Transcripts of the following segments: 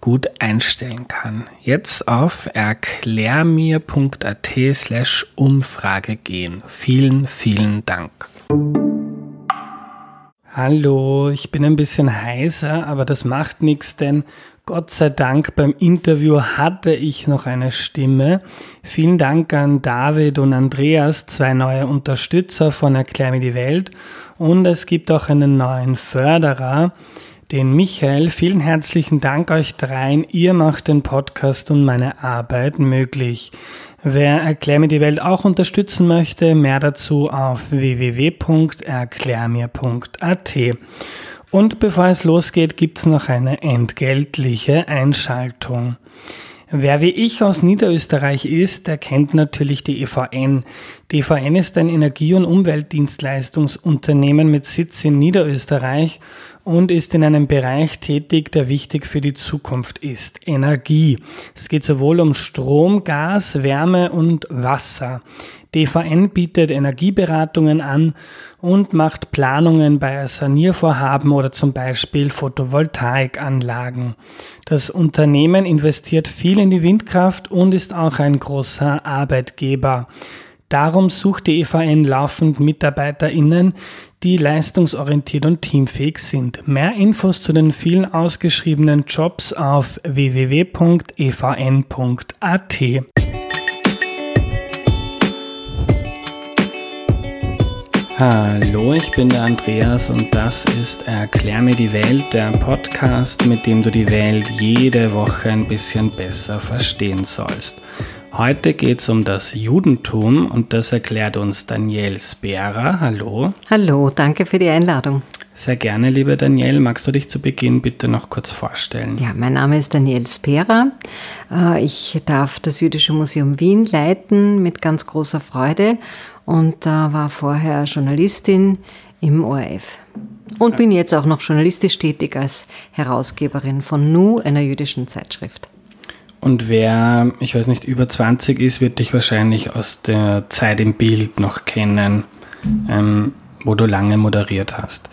gut einstellen kann. Jetzt auf erklärmir.at slash Umfrage gehen. Vielen, vielen Dank. Hallo, ich bin ein bisschen heiser, aber das macht nichts, denn Gott sei Dank beim Interview hatte ich noch eine Stimme. Vielen Dank an David und Andreas, zwei neue Unterstützer von Erklär mir die Welt. Und es gibt auch einen neuen Förderer den Michael. Vielen herzlichen Dank euch dreien. Ihr macht den Podcast und meine Arbeit möglich. Wer Erklär mir die Welt auch unterstützen möchte, mehr dazu auf www.erklärmir.at. Und bevor es losgeht, gibt's noch eine entgeltliche Einschaltung. Wer wie ich aus Niederösterreich ist, der kennt natürlich die EVN. Die EVN ist ein Energie- und Umweltdienstleistungsunternehmen mit Sitz in Niederösterreich und ist in einem Bereich tätig, der wichtig für die Zukunft ist. Energie. Es geht sowohl um Strom, Gas, Wärme und Wasser. DVN bietet Energieberatungen an und macht Planungen bei Saniervorhaben oder zum Beispiel Photovoltaikanlagen. Das Unternehmen investiert viel in die Windkraft und ist auch ein großer Arbeitgeber. Darum sucht die EVN laufend MitarbeiterInnen, die leistungsorientiert und teamfähig sind. Mehr Infos zu den vielen ausgeschriebenen Jobs auf www.evn.at. Hallo, ich bin der Andreas und das ist Erklär mir die Welt, der Podcast, mit dem du die Welt jede Woche ein bisschen besser verstehen sollst. Heute geht es um das Judentum und das erklärt uns Daniel Spera. Hallo. Hallo, danke für die Einladung. Sehr gerne, liebe Daniel. Magst du dich zu Beginn bitte noch kurz vorstellen? Ja, mein Name ist Daniel Spera. Äh, ich darf das Jüdische Museum Wien leiten mit ganz großer Freude und äh, war vorher Journalistin im ORF. Und bin jetzt auch noch journalistisch tätig als Herausgeberin von Nu, einer jüdischen Zeitschrift. Und wer, ich weiß nicht, über 20 ist, wird dich wahrscheinlich aus der Zeit im Bild noch kennen, ähm, wo du lange moderiert hast.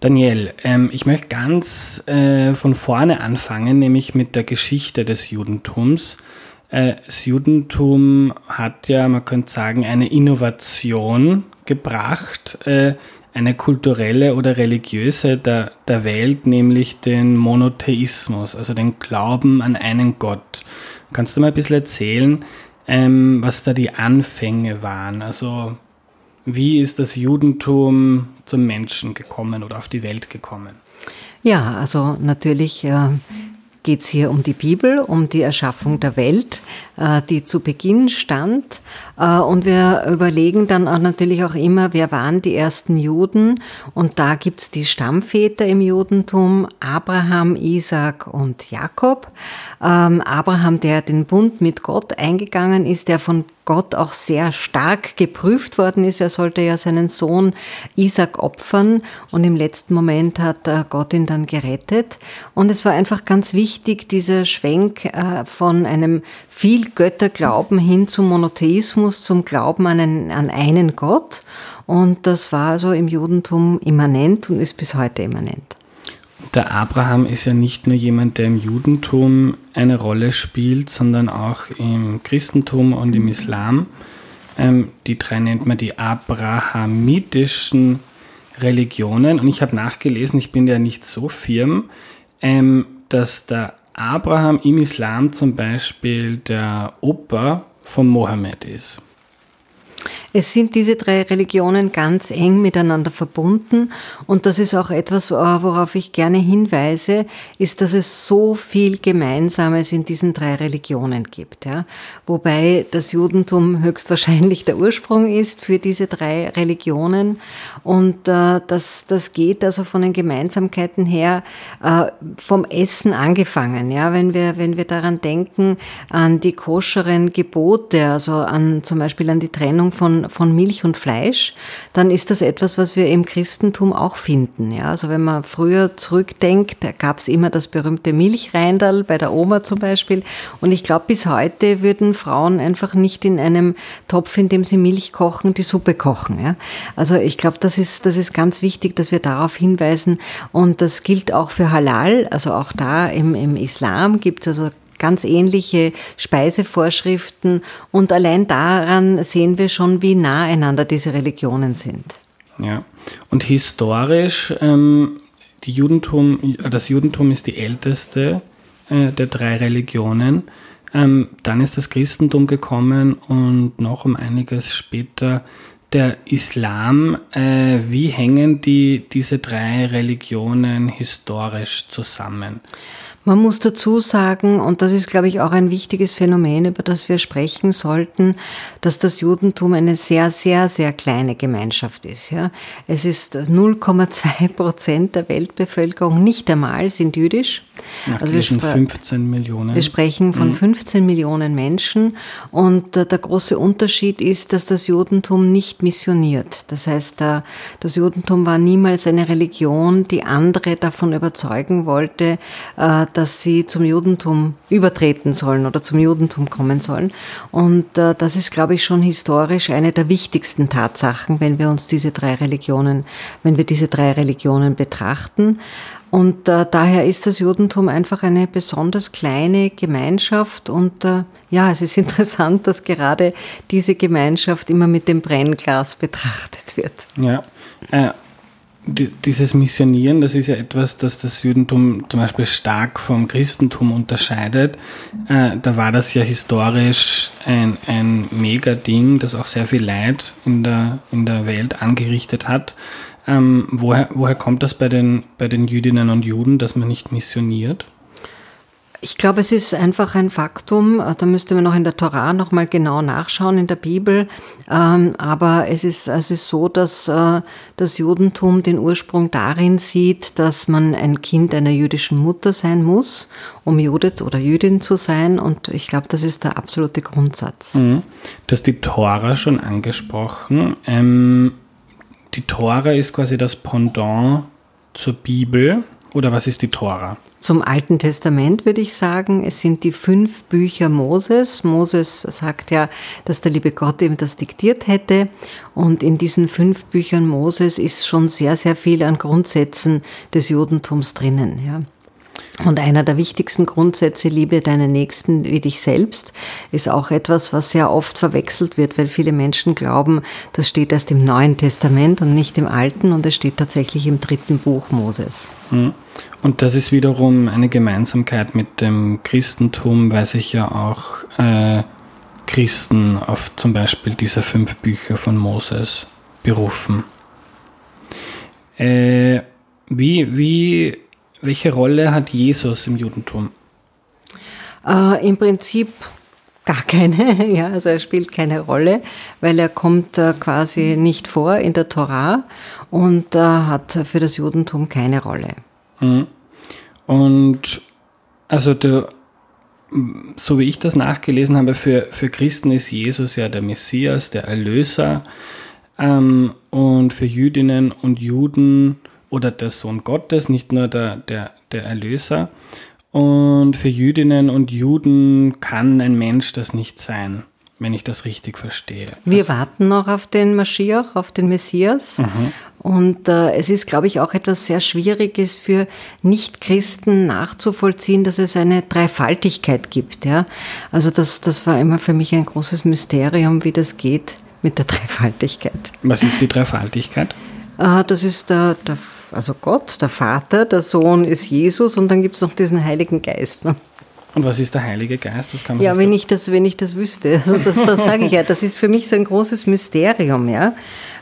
Daniel, ähm, ich möchte ganz äh, von vorne anfangen, nämlich mit der Geschichte des Judentums. Äh, das Judentum hat ja, man könnte sagen, eine Innovation gebracht, äh, eine kulturelle oder religiöse der, der Welt, nämlich den Monotheismus, also den Glauben an einen Gott. Kannst du mal ein bisschen erzählen, ähm, was da die Anfänge waren? Also wie ist das Judentum zum Menschen gekommen oder auf die Welt gekommen? Ja, also natürlich äh, geht es hier um die Bibel, um die Erschaffung der Welt, die zu Beginn stand. Äh, und wir überlegen dann auch natürlich auch immer, wer waren die ersten Juden? Und da gibt es die Stammväter im Judentum, Abraham, Isaac und Jakob. Ähm, Abraham, der den Bund mit Gott eingegangen ist, der von Gott auch sehr stark geprüft worden ist. Er sollte ja seinen Sohn Isaac opfern und im letzten Moment hat äh, Gott ihn dann gerettet. Und es war einfach ganz wichtig, dieser Schwenk äh, von einem viel Götterglauben hin zum Monotheismus, zum Glauben an einen, an einen Gott. Und das war also im Judentum immanent und ist bis heute immanent. Der Abraham ist ja nicht nur jemand, der im Judentum eine Rolle spielt, sondern auch im Christentum und im Islam. Ähm, die drei nennt man die abrahamitischen Religionen. Und ich habe nachgelesen, ich bin ja nicht so firm, ähm, dass der Abraham im Islam zum Beispiel der Opa von Mohammed ist. Es sind diese drei Religionen ganz eng miteinander verbunden und das ist auch etwas, äh, worauf ich gerne hinweise, ist, dass es so viel Gemeinsames in diesen drei Religionen gibt. Ja? Wobei das Judentum höchstwahrscheinlich der Ursprung ist für diese drei Religionen und äh, das, das geht also von den Gemeinsamkeiten her äh, vom Essen angefangen. Ja? Wenn, wir, wenn wir daran denken, an die koscheren Gebote, also an zum Beispiel an die Trennung von von, Milch und Fleisch, dann ist das etwas, was wir im Christentum auch finden. Ja, also wenn man früher zurückdenkt, da gab es immer das berühmte Milchreindal bei der Oma zum Beispiel. Und ich glaube, bis heute würden Frauen einfach nicht in einem Topf, in dem sie Milch kochen, die Suppe kochen. Ja? Also ich glaube, das ist, das ist ganz wichtig, dass wir darauf hinweisen. Und das gilt auch für Halal. Also auch da im, im Islam gibt es also ganz ähnliche Speisevorschriften und allein daran sehen wir schon, wie nah einander diese Religionen sind. Ja, und historisch, ähm, Judentum, das Judentum ist die älteste äh, der drei Religionen. Ähm, dann ist das Christentum gekommen und noch um einiges später der Islam. Äh, wie hängen die, diese drei Religionen historisch zusammen? Man muss dazu sagen, und das ist, glaube ich, auch ein wichtiges Phänomen, über das wir sprechen sollten, dass das Judentum eine sehr, sehr, sehr kleine Gemeinschaft ist. Ja. Es ist 0,2 Prozent der Weltbevölkerung, nicht einmal, sind jüdisch. Also wir 15 Millionen. Wir sprechen von mhm. 15 Millionen Menschen und äh, der große Unterschied ist, dass das Judentum nicht missioniert. Das heißt, äh, das Judentum war niemals eine Religion, die andere davon überzeugen wollte, äh, dass sie zum Judentum übertreten sollen oder zum Judentum kommen sollen. Und äh, das ist, glaube ich, schon historisch eine der wichtigsten Tatsachen, wenn wir uns diese drei Religionen, wenn wir diese drei Religionen betrachten. Und äh, daher ist das Judentum einfach eine besonders kleine Gemeinschaft. Und äh, ja, es ist interessant, dass gerade diese Gemeinschaft immer mit dem Brennglas betrachtet wird. Ja. Äh, dieses Missionieren, das ist ja etwas, das das Judentum zum Beispiel stark vom Christentum unterscheidet. Äh, da war das ja historisch ein, ein Mega-Ding, das auch sehr viel Leid in der, in der Welt angerichtet hat. Ähm, woher, woher kommt das bei den, bei den Jüdinnen und Juden, dass man nicht missioniert? Ich glaube, es ist einfach ein Faktum. Da müsste man noch in der Torah noch mal genau nachschauen in der Bibel. Ähm, aber es ist, es ist so, dass äh, das Judentum den Ursprung darin sieht, dass man ein Kind einer jüdischen Mutter sein muss, um Jude oder Jüdin zu sein. Und ich glaube, das ist der absolute Grundsatz. Mhm. Du hast die Tora schon angesprochen. Ähm, die Tora ist quasi das Pendant zur Bibel. Oder was ist die Tora? Zum Alten Testament würde ich sagen, es sind die fünf Bücher Moses. Moses sagt ja, dass der liebe Gott ihm das diktiert hätte. Und in diesen fünf Büchern Moses ist schon sehr, sehr viel an Grundsätzen des Judentums drinnen. Ja. Und einer der wichtigsten Grundsätze, liebe deinen Nächsten wie dich selbst, ist auch etwas, was sehr oft verwechselt wird, weil viele Menschen glauben, das steht erst im Neuen Testament und nicht im Alten und es steht tatsächlich im dritten Buch Moses. Hm. Und das ist wiederum eine Gemeinsamkeit mit dem Christentum, weil sich ja auch äh, Christen auf zum Beispiel diese fünf Bücher von Moses berufen. Äh, wie, wie welche Rolle hat Jesus im Judentum? Äh, Im Prinzip gar keine. Ja, also er spielt keine Rolle, weil er kommt äh, quasi nicht vor in der Torah und äh, hat für das Judentum keine Rolle. Mhm. Und also der, so wie ich das nachgelesen habe, für, für Christen ist Jesus ja der Messias, der Erlöser. Ähm, und für Jüdinnen und Juden oder der Sohn Gottes, nicht nur der, der, der Erlöser. Und für Jüdinnen und Juden kann ein Mensch das nicht sein, wenn ich das richtig verstehe. Wir also, warten noch auf den Maschiach, auf den Messias. Mhm. Und äh, es ist, glaube ich, auch etwas sehr Schwieriges für Nichtchristen nachzuvollziehen, dass es eine Dreifaltigkeit gibt. Ja? Also das, das war immer für mich ein großes Mysterium, wie das geht mit der Dreifaltigkeit. Was ist die Dreifaltigkeit? Äh, das ist der, der, also Gott, der Vater, der Sohn ist Jesus und dann gibt es noch diesen Heiligen Geist. Ne? Und was ist der Heilige Geist? Was kann man ja, wenn ich, das, wenn ich das wüsste, also das, das sage ich ja, das ist für mich so ein großes Mysterium ja,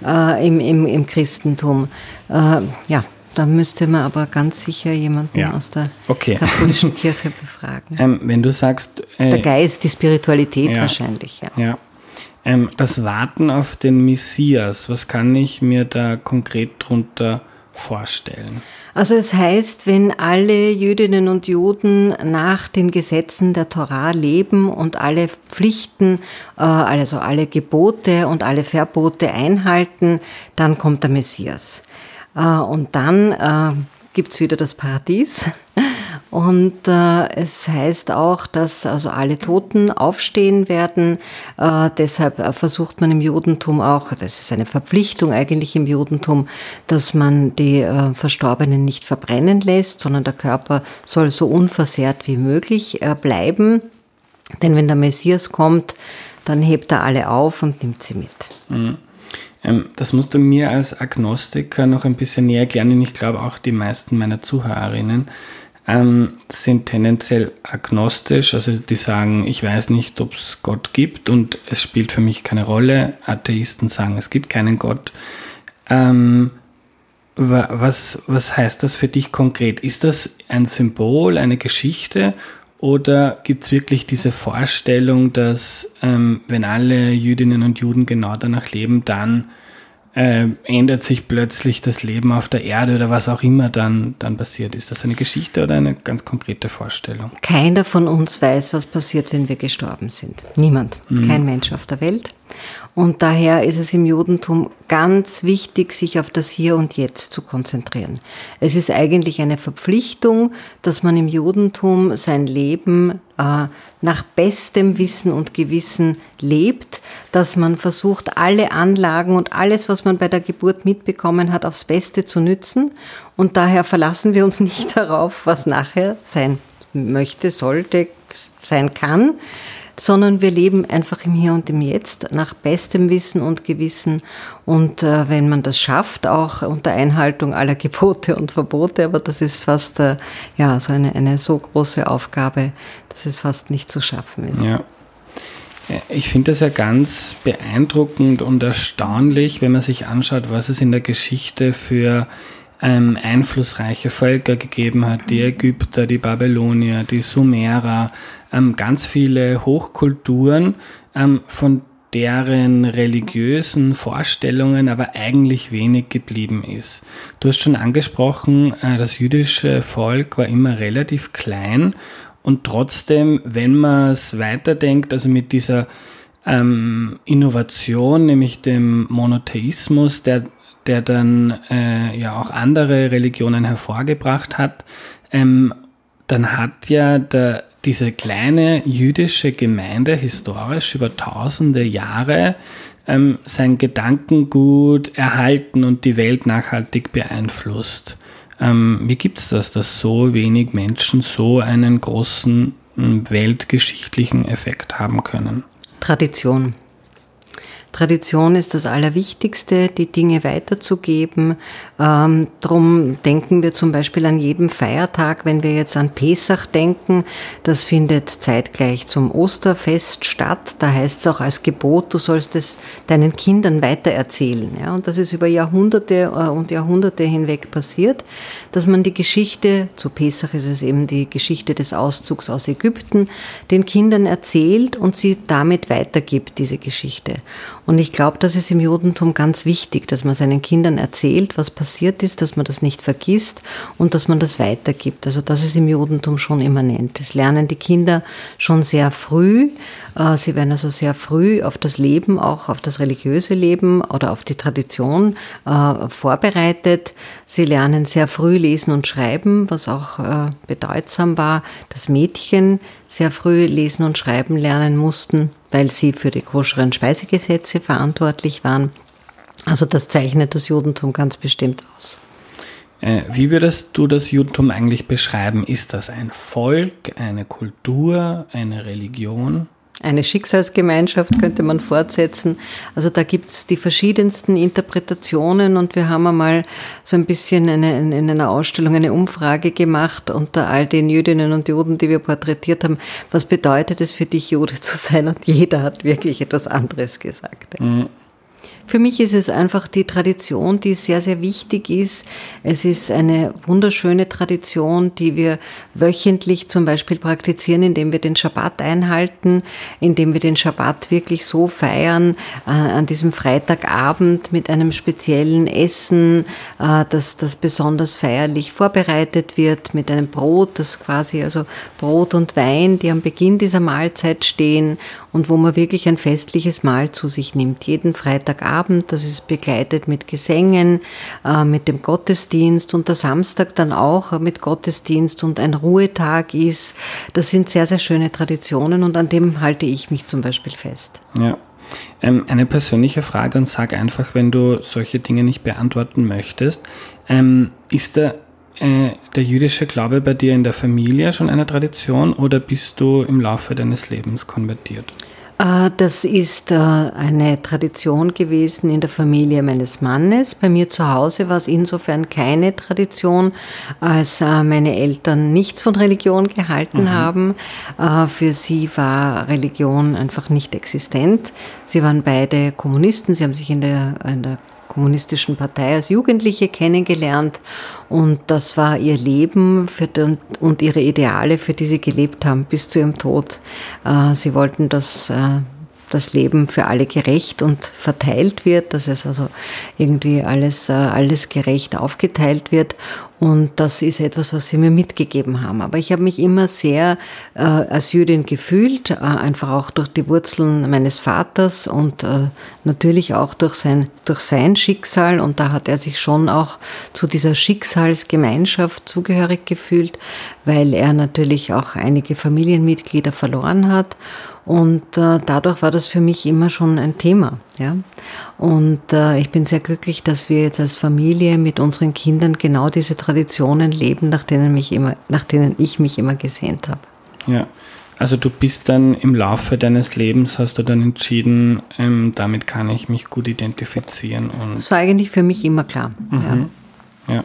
äh, im, im, im Christentum. Äh, ja, da müsste man aber ganz sicher jemanden ja. aus der okay. katholischen Kirche befragen. Ähm, wenn du sagst. Äh, der Geist, die Spiritualität ja. wahrscheinlich, ja. ja. Ähm, das Warten auf den Messias, was kann ich mir da konkret drunter vorstellen? Also es heißt, wenn alle Jüdinnen und Juden nach den Gesetzen der Torah leben und alle Pflichten, äh, also alle Gebote und alle Verbote einhalten, dann kommt der Messias. Äh, und dann äh, gibt's wieder das Paradies. Und äh, es heißt auch, dass also alle Toten aufstehen werden. Äh, deshalb äh, versucht man im Judentum auch, das ist eine Verpflichtung eigentlich im Judentum, dass man die äh, Verstorbenen nicht verbrennen lässt, sondern der Körper soll so unversehrt wie möglich äh, bleiben. Denn wenn der Messias kommt, dann hebt er alle auf und nimmt sie mit. Mhm. Ähm, das musst du mir als Agnostiker noch ein bisschen näher erklären. Und ich glaube auch die meisten meiner Zuhörerinnen ähm, sind tendenziell agnostisch, also die sagen, ich weiß nicht, ob es Gott gibt und es spielt für mich keine Rolle. Atheisten sagen, es gibt keinen Gott. Ähm, was, was heißt das für dich konkret? Ist das ein Symbol, eine Geschichte oder gibt es wirklich diese Vorstellung, dass ähm, wenn alle Jüdinnen und Juden genau danach leben, dann äh, ändert sich plötzlich das Leben auf der Erde oder was auch immer dann, dann passiert? Ist das eine Geschichte oder eine ganz konkrete Vorstellung? Keiner von uns weiß, was passiert, wenn wir gestorben sind. Niemand. Mhm. Kein Mensch auf der Welt. Und daher ist es im Judentum ganz wichtig, sich auf das Hier und Jetzt zu konzentrieren. Es ist eigentlich eine Verpflichtung, dass man im Judentum sein Leben äh, nach bestem Wissen und Gewissen lebt, dass man versucht, alle Anlagen und alles, was man bei der Geburt mitbekommen hat, aufs Beste zu nützen. Und daher verlassen wir uns nicht darauf, was nachher sein möchte, sollte, sein kann sondern wir leben einfach im Hier und im Jetzt nach bestem Wissen und Gewissen. Und äh, wenn man das schafft, auch unter Einhaltung aller Gebote und Verbote, aber das ist fast äh, ja so eine, eine so große Aufgabe, dass es fast nicht zu schaffen ist. Ja. Ich finde das ja ganz beeindruckend und erstaunlich, wenn man sich anschaut, was es in der Geschichte für ähm, einflussreiche Völker gegeben hat. Die Ägypter, die Babylonier, die Sumerer, ähm, ganz viele Hochkulturen, ähm, von deren religiösen Vorstellungen aber eigentlich wenig geblieben ist. Du hast schon angesprochen, äh, das jüdische Volk war immer relativ klein und trotzdem, wenn man es weiterdenkt, also mit dieser ähm, Innovation, nämlich dem Monotheismus, der, der dann äh, ja auch andere Religionen hervorgebracht hat, ähm, dann hat ja der diese kleine jüdische Gemeinde historisch über tausende Jahre ähm, sein Gedankengut erhalten und die Welt nachhaltig beeinflusst. Ähm, wie gibt es das, dass so wenig Menschen so einen großen ähm, weltgeschichtlichen Effekt haben können? Tradition. Tradition ist das Allerwichtigste, die Dinge weiterzugeben. Ähm, drum denken wir zum Beispiel an jedem Feiertag, wenn wir jetzt an Pesach denken, das findet zeitgleich zum Osterfest statt. Da heißt es auch als Gebot, du sollst es deinen Kindern weitererzählen. Ja? Und das ist über Jahrhunderte äh, und Jahrhunderte hinweg passiert, dass man die Geschichte, zu Pesach ist es eben die Geschichte des Auszugs aus Ägypten, den Kindern erzählt und sie damit weitergibt, diese Geschichte. Und ich glaube, das ist im Judentum ganz wichtig, dass man seinen Kindern erzählt, was passiert ist, dass man das nicht vergisst und dass man das weitergibt. Also das ist im Judentum schon immanent. Das lernen die Kinder schon sehr früh. Äh, sie werden also sehr früh auf das Leben, auch auf das religiöse Leben oder auf die Tradition äh, vorbereitet. Sie lernen sehr früh lesen und schreiben, was auch äh, bedeutsam war, dass Mädchen sehr früh lesen und schreiben lernen mussten weil sie für die koscheren Speisegesetze verantwortlich waren. Also das zeichnet das Judentum ganz bestimmt aus. Wie würdest du das Judentum eigentlich beschreiben? Ist das ein Volk, eine Kultur, eine Religion? Eine Schicksalsgemeinschaft könnte man fortsetzen. Also da gibt es die verschiedensten Interpretationen und wir haben einmal so ein bisschen eine, in einer Ausstellung eine Umfrage gemacht unter all den Jüdinnen und Juden, die wir porträtiert haben. Was bedeutet es für dich, Jude zu sein? Und jeder hat wirklich etwas anderes gesagt. Mhm. Für mich ist es einfach die Tradition, die sehr, sehr wichtig ist. Es ist eine wunderschöne Tradition, die wir wöchentlich zum Beispiel praktizieren, indem wir den Schabbat einhalten, indem wir den Schabbat wirklich so feiern, äh, an diesem Freitagabend mit einem speziellen Essen, äh, das, das besonders feierlich vorbereitet wird, mit einem Brot, das quasi, also Brot und Wein, die am Beginn dieser Mahlzeit stehen und wo man wirklich ein festliches Mahl zu sich nimmt, jeden Freitagabend Abend, das ist begleitet mit Gesängen, äh, mit dem Gottesdienst und der Samstag dann auch mit Gottesdienst und ein Ruhetag ist. Das sind sehr, sehr schöne Traditionen und an dem halte ich mich zum Beispiel fest. Ja. Ähm, eine persönliche Frage und sag einfach, wenn du solche Dinge nicht beantworten möchtest. Ähm, ist der, äh, der jüdische Glaube bei dir in der Familie schon eine Tradition oder bist du im Laufe deines Lebens konvertiert? Äh, das ist äh, eine Tradition gewesen in der Familie meines Mannes. Bei mir zu Hause war es insofern keine Tradition, als meine Eltern nichts von Religion gehalten mhm. haben. Für sie war Religion einfach nicht existent. Sie waren beide Kommunisten. Sie haben sich in der, in der kommunistischen Partei als Jugendliche kennengelernt und das war ihr Leben den, und ihre Ideale, für die sie gelebt haben bis zu ihrem Tod. Äh, sie wollten, dass äh, das Leben für alle gerecht und verteilt wird, dass es also irgendwie alles, äh, alles gerecht aufgeteilt wird. Und das ist etwas, was sie mir mitgegeben haben. Aber ich habe mich immer sehr äh, als Jüdin gefühlt, äh, einfach auch durch die Wurzeln meines Vaters und äh, natürlich auch durch sein, durch sein Schicksal. Und da hat er sich schon auch zu dieser Schicksalsgemeinschaft zugehörig gefühlt, weil er natürlich auch einige Familienmitglieder verloren hat. Und äh, dadurch war das für mich immer schon ein Thema. Ja? Und äh, ich bin sehr glücklich, dass wir jetzt als Familie mit unseren Kindern genau diese Traditionen leben, nach denen, mich immer, nach denen ich mich immer gesehnt habe. Ja, also du bist dann im Laufe deines Lebens, hast du dann entschieden, ähm, damit kann ich mich gut identifizieren. Und das war eigentlich für mich immer klar. Mhm. Ja. ja.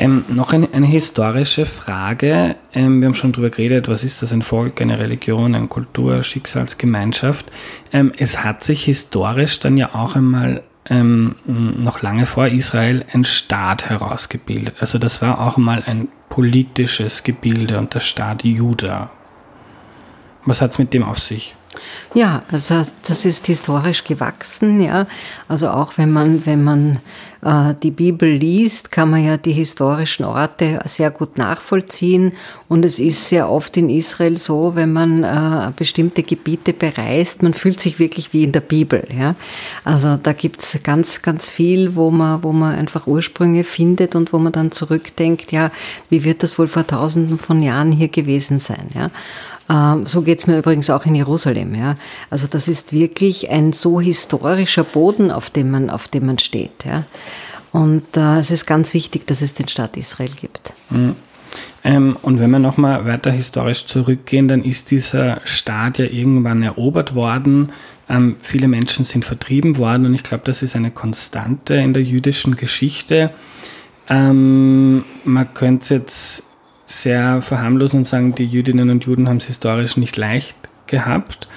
Ähm, noch eine, eine, historische Frage. Ähm, wir haben schon darüber geredet, was ist das, ein Volk, eine Religion, eine Kultur, Schicksalsgemeinschaft. Ähm, es hat sich historisch dann ja auch einmal ähm, noch lange vor Israel ein Staat herausgebildet. Also das war auch mal ein politisches Gebilde und der Staat Juda. Was hat es mit dem auf sich? Ja, also das ist historisch gewachsen, ja. Also auch wenn man, wenn man äh, die Bibel liest, kann man ja die historischen Orte sehr gut nachvollziehen. Und es ist sehr oft in Israel so, wenn man äh, bestimmte Gebiete bereist, man fühlt sich wirklich wie in der Bibel, ja. Also da gibt's ganz, ganz viel, wo man, wo man einfach Ursprünge findet und wo man dann zurückdenkt, ja, wie wird das wohl vor tausenden von Jahren hier gewesen sein, ja. Ähm, so geht es mir übrigens auch in Jerusalem. Ja. Also das ist wirklich ein so historischer Boden, auf dem man, auf dem man steht. Ja. Und äh, es ist ganz wichtig, dass es den Staat Israel gibt. Mhm. Ähm, und wenn wir nochmal weiter historisch zurückgehen, dann ist dieser Staat ja irgendwann erobert worden. Ähm, viele Menschen sind vertrieben worden und ich glaube, das ist eine Konstante in der jüdischen Geschichte. Ähm, man könnte jetzt sehr verharmlosen und sagen, die Jüdinnen und Juden haben es historisch nicht leicht gehabt.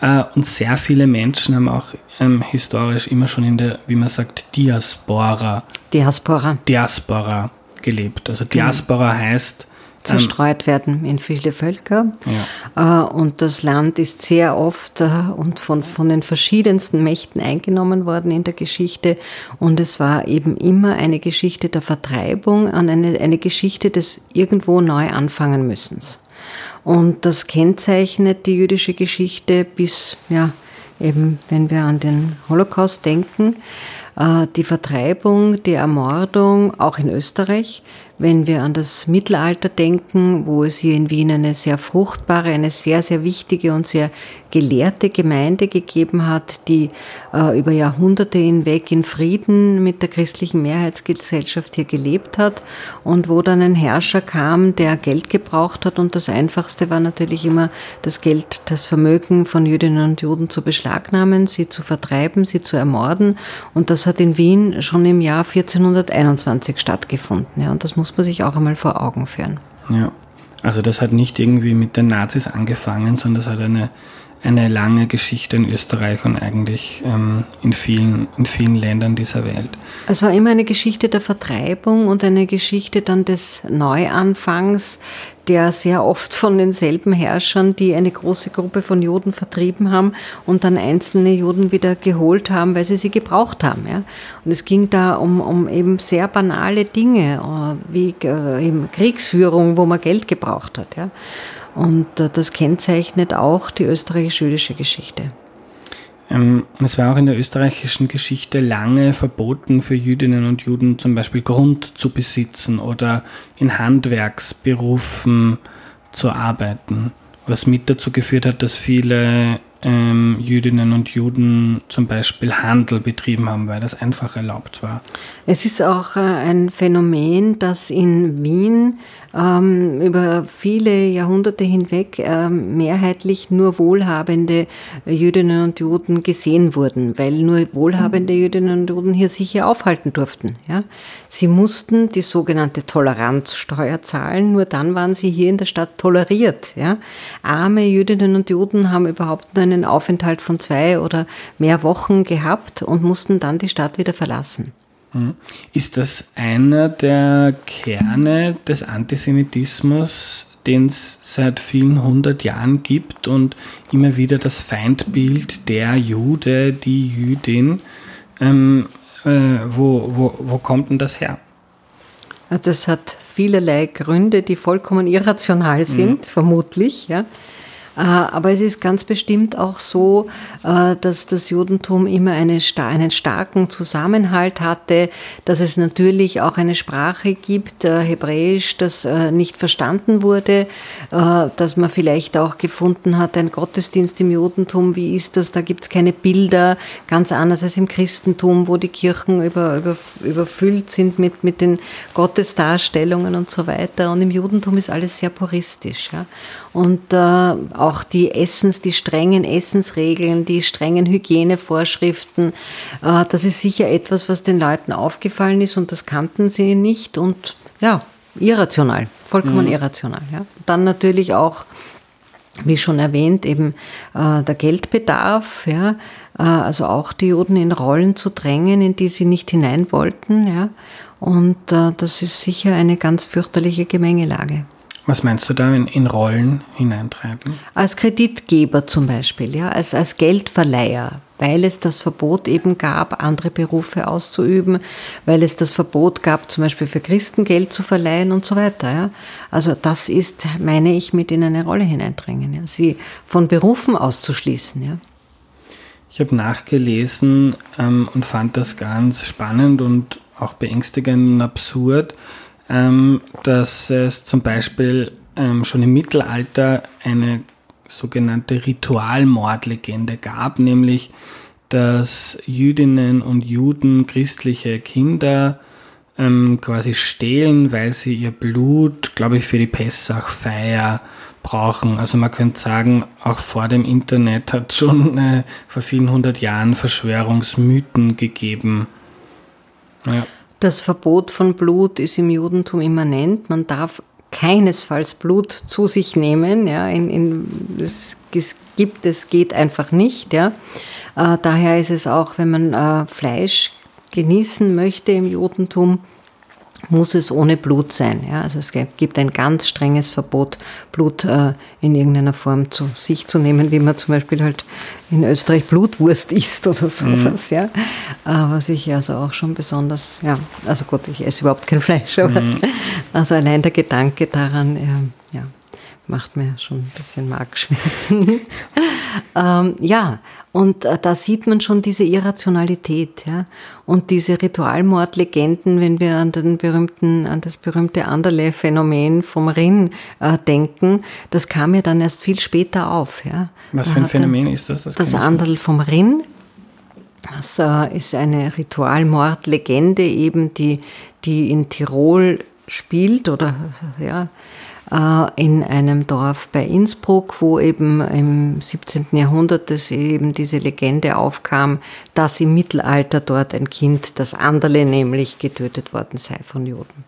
Äh, und sehr viele Menschen haben auch ähm, historisch immer schon in der, wie man sagt, Diaspora. Diaspora. Diaspora gelebt. Also. Diaspora genau. heißt, zerstreut werden in viele Völker. Ja. Äh, und das Land ist sehr oft äh, und von, von den verschiedensten Mächten eingenommen worden in der Geschichte. Und es war eben immer eine Geschichte der Vertreibung und eine, eine Geschichte des irgendwo neu anfangen müssens. Und das kennzeichnet die jüdische Geschichte bis, ja, eben wenn wir an den Holocaust denken, äh, die Vertreibung, die Ermordung, auch in Österreich, wenn wir an das Mittelalter denken, wo es hier in Wien eine sehr fruchtbare, eine sehr, sehr wichtige und sehr gelehrte Gemeinde gegeben hat, die äh, über Jahrhunderte hinweg in Frieden mit der christlichen Mehrheitsgesellschaft hier gelebt hat und wo dann ein Herrscher kam, der Geld gebraucht hat und das Einfachste war natürlich immer das Geld, das Vermögen von Jüdinnen und Juden zu beschlagnahmen, sie zu vertreiben, sie zu ermorden und das hat in Wien schon im Jahr 1421 stattgefunden. Ja, und das muss man sich auch einmal vor Augen führen. Ja, also das hat nicht irgendwie mit den Nazis angefangen, sondern das hat eine eine lange Geschichte in Österreich und eigentlich ähm, in, vielen, in vielen Ländern dieser Welt. Es war immer eine Geschichte der Vertreibung und eine Geschichte dann des Neuanfangs, der sehr oft von denselben Herrschern, die eine große Gruppe von Juden vertrieben haben und dann einzelne Juden wieder geholt haben, weil sie sie gebraucht haben. Ja? Und es ging da um, um eben sehr banale Dinge, äh, wie äh, eben Kriegsführung, wo man Geld gebraucht hat. Ja? Und äh, das kennzeichnet auch die österreichisch-jüdische Geschichte. Ähm, es war auch in der österreichischen Geschichte lange verboten für Jüdinnen und Juden zum Beispiel Grund zu besitzen oder in Handwerksberufen zu arbeiten, was mit dazu geführt hat, dass viele ähm, Jüdinnen und Juden zum Beispiel Handel betrieben haben, weil das einfach erlaubt war. Es ist auch äh, ein Phänomen, das in Wien ähm, über viele Jahrhunderte hinweg ähm, mehrheitlich nur wohlhabende Jüdinnen und Juden gesehen wurden, weil nur wohlhabende Jüdinnen und Juden hier sich hier aufhalten durften. Ja? Sie mussten die sogenannte Toleranzsteuer zahlen, nur dann waren sie hier in der Stadt toleriert. Ja? Arme Jüdinnen und Juden haben überhaupt nur einen Aufenthalt von zwei oder mehr Wochen gehabt und mussten dann die Stadt wieder verlassen. Mhm. Ist das einer der Kerne des Antisemitismus, den es seit vielen hundert Jahren gibt und immer wieder das Feindbild der Jude, die Jüdin? Ähm, äh, wo, wo, wo kommt denn das her? Das hat vielerlei Gründe, die vollkommen irrational sind, mhm. vermutlich. Ja. Äh, aber es ist ganz bestimmt auch so, äh, dass das Judentum immer eine, einen starken Zusammenhalt hatte, dass es natürlich auch eine Sprache gibt, äh, Hebräisch, das nicht verstanden wurde, dass man vielleicht auch gefunden hat, ein Gottesdienst im Judentum, wie ist das? Da gibt es keine Bilder, ganz anders als im Christentum, wo die Kirchen über, über, überfüllt sind mit, mit den Gottesdarstellungen und so weiter. Und im Judentum ist alles sehr puristisch. Ja? Und auch die Essens, die strengen Essensregeln, die strengen Hygienevorschriften, äh, das ist sicher etwas, was den Leuten aufgefallen ist und das kannten sie nicht und ja, irrational, vollkommen mhm. irrational. Ja. Dann natürlich auch, wie schon erwähnt, eben äh, der Geldbedarf, ja, äh, also auch die Juden in Rollen zu drängen, in die sie nicht hinein wollten, ja. Und das ist sicher eine ganz fürchterliche Gemengelage. Was meinst du da in, in Rollen hineintreiben? Als Kreditgeber zum Beispiel, ja, als, als Geldverleiher, weil es das Verbot eben gab, andere Berufe auszuüben, weil es das Verbot gab, zum Beispiel für Christen Geld zu verleihen und so weiter. Ja. Also das ist, meine ich, mit in eine Rolle hineindringen, ja, sie von Berufen auszuschließen. Ja. Ich habe nachgelesen ähm, und fand das ganz spannend und auch beängstigend und absurd dass es zum Beispiel ähm, schon im Mittelalter eine sogenannte Ritualmordlegende gab, nämlich dass Jüdinnen und Juden christliche Kinder ähm, quasi stehlen, weil sie ihr Blut, glaube ich, für die Pessachfeier brauchen. Also man könnte sagen, auch vor dem Internet hat schon äh, vor vielen hundert Jahren Verschwörungsmythen gegeben. Ja. Das Verbot von Blut ist im Judentum immanent. Man darf keinesfalls Blut zu sich nehmen. Ja, in, in, es, es gibt, es geht einfach nicht. Ja. Äh, daher ist es auch, wenn man äh, Fleisch genießen möchte im Judentum, muss es ohne Blut sein. Ja? Also es gibt ein ganz strenges Verbot, Blut äh, in irgendeiner Form zu sich zu nehmen, wie man zum Beispiel halt in Österreich Blutwurst isst oder sowas. Mhm. Ja? Äh, was ich also auch schon besonders, ja, also gut, ich esse überhaupt kein Fleisch, aber mhm. also allein der Gedanke daran, ja, macht mir schon ein bisschen Markschmerzen. ähm, ja, und äh, da sieht man schon diese Irrationalität, ja. Und diese Ritualmordlegenden, wenn wir an den berühmten, an das berühmte Anderle-Phänomen vom Rinn äh, denken, das kam ja dann erst viel später auf, ja. Was für ein Phänomen ist das? Das, das Anderl vom Rinn. Das äh, ist eine Ritualmordlegende eben, die, die in Tirol spielt oder ja, in einem Dorf bei Innsbruck, wo eben im 17. Jahrhundert das eben diese Legende aufkam, dass im Mittelalter dort ein Kind, das Anderle nämlich, getötet worden sei von Juden.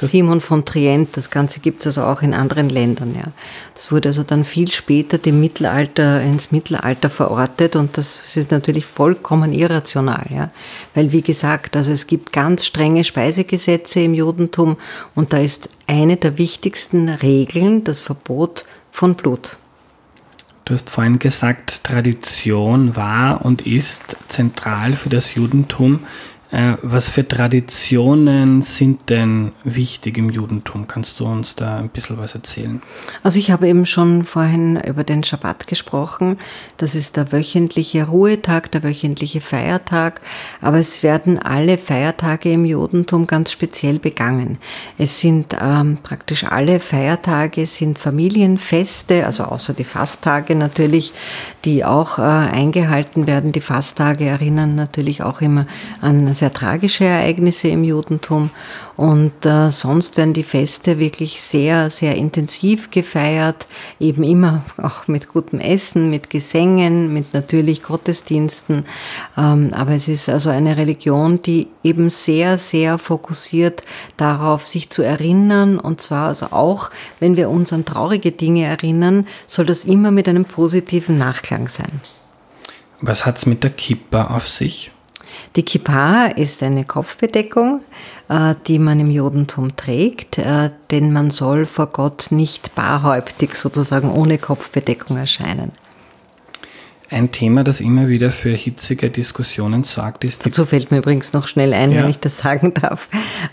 Ja. Simon von Trient, das Ganze gibt es also auch in anderen Ländern. Ja. Das wurde also dann viel später dem Mittelalter, ins Mittelalter verortet und das ist natürlich vollkommen irrational. Ja. Weil wie gesagt, also es gibt ganz strenge Speisegesetze im Judentum und da ist eine der wichtigsten Regeln das Verbot von Blut. Du hast vorhin gesagt, Tradition war und ist zentral für das Judentum. Äh, was für Traditionen sind denn wichtig im Judentum? Kannst du uns da ein bisschen was erzählen? Also ich habe eben schon vorhin über den Schabbat gesprochen. Das ist der wöchentliche Ruhetag, der wöchentliche Feiertag. Aber es werden alle Feiertage im Judentum ganz speziell begangen. Es sind ähm, praktisch alle Feiertage sind Familienfeste, also außer die Fasttage natürlich, die auch äh, eingehalten werden. Die Fasttage erinnern natürlich auch immer an sehr tragische Ereignisse im Judentum. Und äh, sonst werden die Feste wirklich sehr, sehr intensiv gefeiert, eben immer auch mit gutem Essen, mit Gesängen, mit natürlich Gottesdiensten. Ähm, aber es ist also eine Religion, die eben sehr, sehr fokussiert darauf, sich zu erinnern. Und zwar also auch, wenn wir uns an traurige Dinge erinnern, soll das immer mit einem positiven Nachklang sein. Was hat es mit der Kippa auf sich? Die Kippa ist eine Kopfbedeckung, äh, die man im Judentum trägt, äh, denn man soll vor Gott nicht barhäuptig sozusagen ohne Kopfbedeckung erscheinen. Ein Thema, das immer wieder für hitzige Diskussionen sorgt, ist. Dazu fällt mir übrigens noch schnell ein, ja. wenn ich das sagen darf.